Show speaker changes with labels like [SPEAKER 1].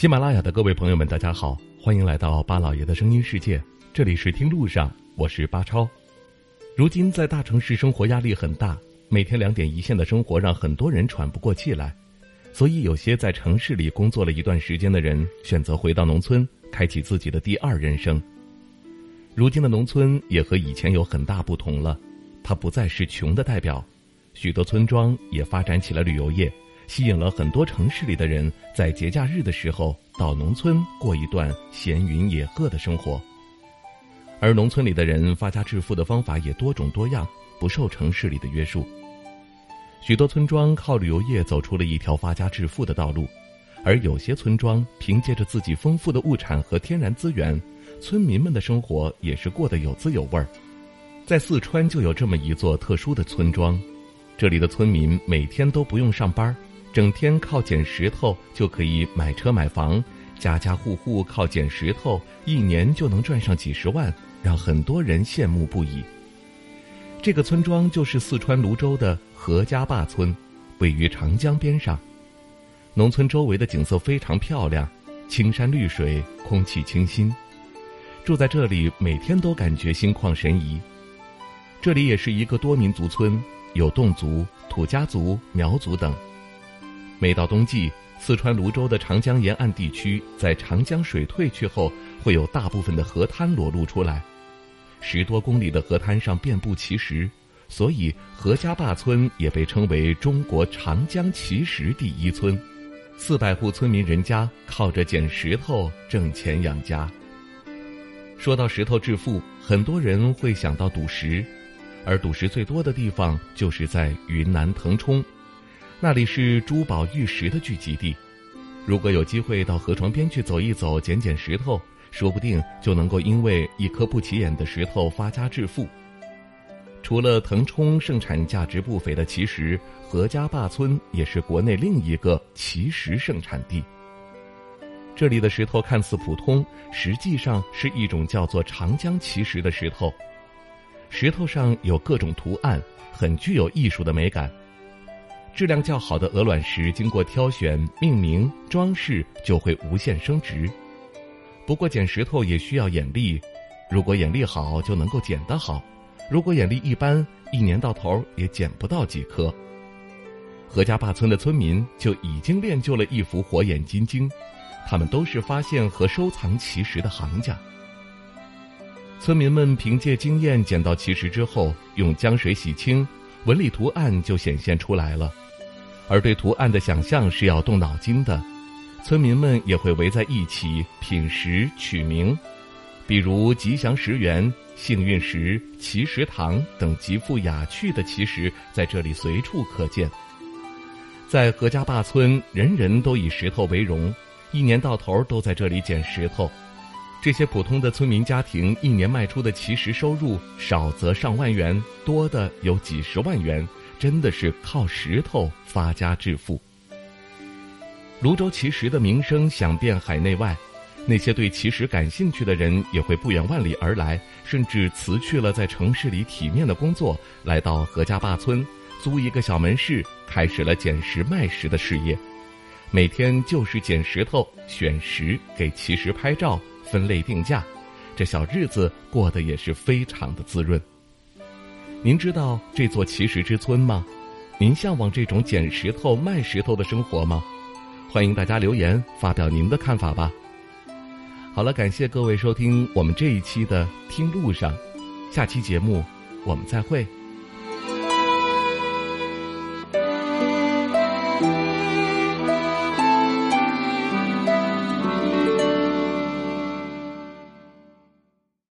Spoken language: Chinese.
[SPEAKER 1] 喜马拉雅的各位朋友们，大家好，欢迎来到巴老爷的声音世界。这里是听路上，我是巴超。如今在大城市生活压力很大，每天两点一线的生活让很多人喘不过气来，所以有些在城市里工作了一段时间的人选择回到农村，开启自己的第二人生。如今的农村也和以前有很大不同了，它不再是穷的代表，许多村庄也发展起了旅游业。吸引了很多城市里的人在节假日的时候到农村过一段闲云野鹤的生活，而农村里的人发家致富的方法也多种多样，不受城市里的约束。许多村庄靠旅游业走出了一条发家致富的道路，而有些村庄凭借着自己丰富的物产和天然资源，村民们的生活也是过得有滋有味儿。在四川就有这么一座特殊的村庄，这里的村民每天都不用上班。整天靠捡石头就可以买车买房，家家户户靠捡石头，一年就能赚上几十万，让很多人羡慕不已。这个村庄就是四川泸州的何家坝村，位于长江边上。农村周围的景色非常漂亮，青山绿水，空气清新。住在这里，每天都感觉心旷神怡。这里也是一个多民族村，有侗族、土家族、苗族等。每到冬季，四川泸州的长江沿岸地区，在长江水退去后，会有大部分的河滩裸露出来，十多公里的河滩上遍布奇石，所以何家坝村也被称为中国长江奇石第一村。四百户村民人家靠着捡石头挣钱养家。说到石头致富，很多人会想到赌石，而赌石最多的地方就是在云南腾冲。那里是珠宝玉石的聚集地，如果有机会到河床边去走一走、捡捡石头，说不定就能够因为一颗不起眼的石头发家致富。除了腾冲盛产价值不菲的奇石，何家坝村也是国内另一个奇石盛产地。这里的石头看似普通，实际上是一种叫做长江奇石的石头，石头上有各种图案，很具有艺术的美感。质量较好的鹅卵石，经过挑选、命名、装饰，就会无限升值。不过捡石头也需要眼力，如果眼力好，就能够捡得好；如果眼力一般，一年到头也捡不到几颗。何家坝村的村民就已经练就了一副火眼金睛，他们都是发现和收藏奇石的行家。村民们凭借经验捡到奇石之后，用江水洗清。纹理图案就显现出来了，而对图案的想象是要动脑筋的。村民们也会围在一起品石取名，比如吉祥石园、幸运石、奇石堂等极富雅趣的奇石在这里随处可见。在何家坝村，人人都以石头为荣，一年到头都在这里捡石头。这些普通的村民家庭一年卖出的奇石收入少则上万元，多的有几十万元，真的是靠石头发家致富。泸州奇石的名声响遍海内外，那些对奇石感兴趣的人也会不远万里而来，甚至辞去了在城市里体面的工作，来到何家坝村，租一个小门市，开始了捡石卖石的事业。每天就是捡石头、选石、给奇石拍照。分类定价，这小日子过得也是非常的滋润。您知道这座奇石之村吗？您向往这种捡石头卖石头的生活吗？欢迎大家留言发表您的看法吧。好了，感谢各位收听我们这一期的《听路上》，下期节目我们再会。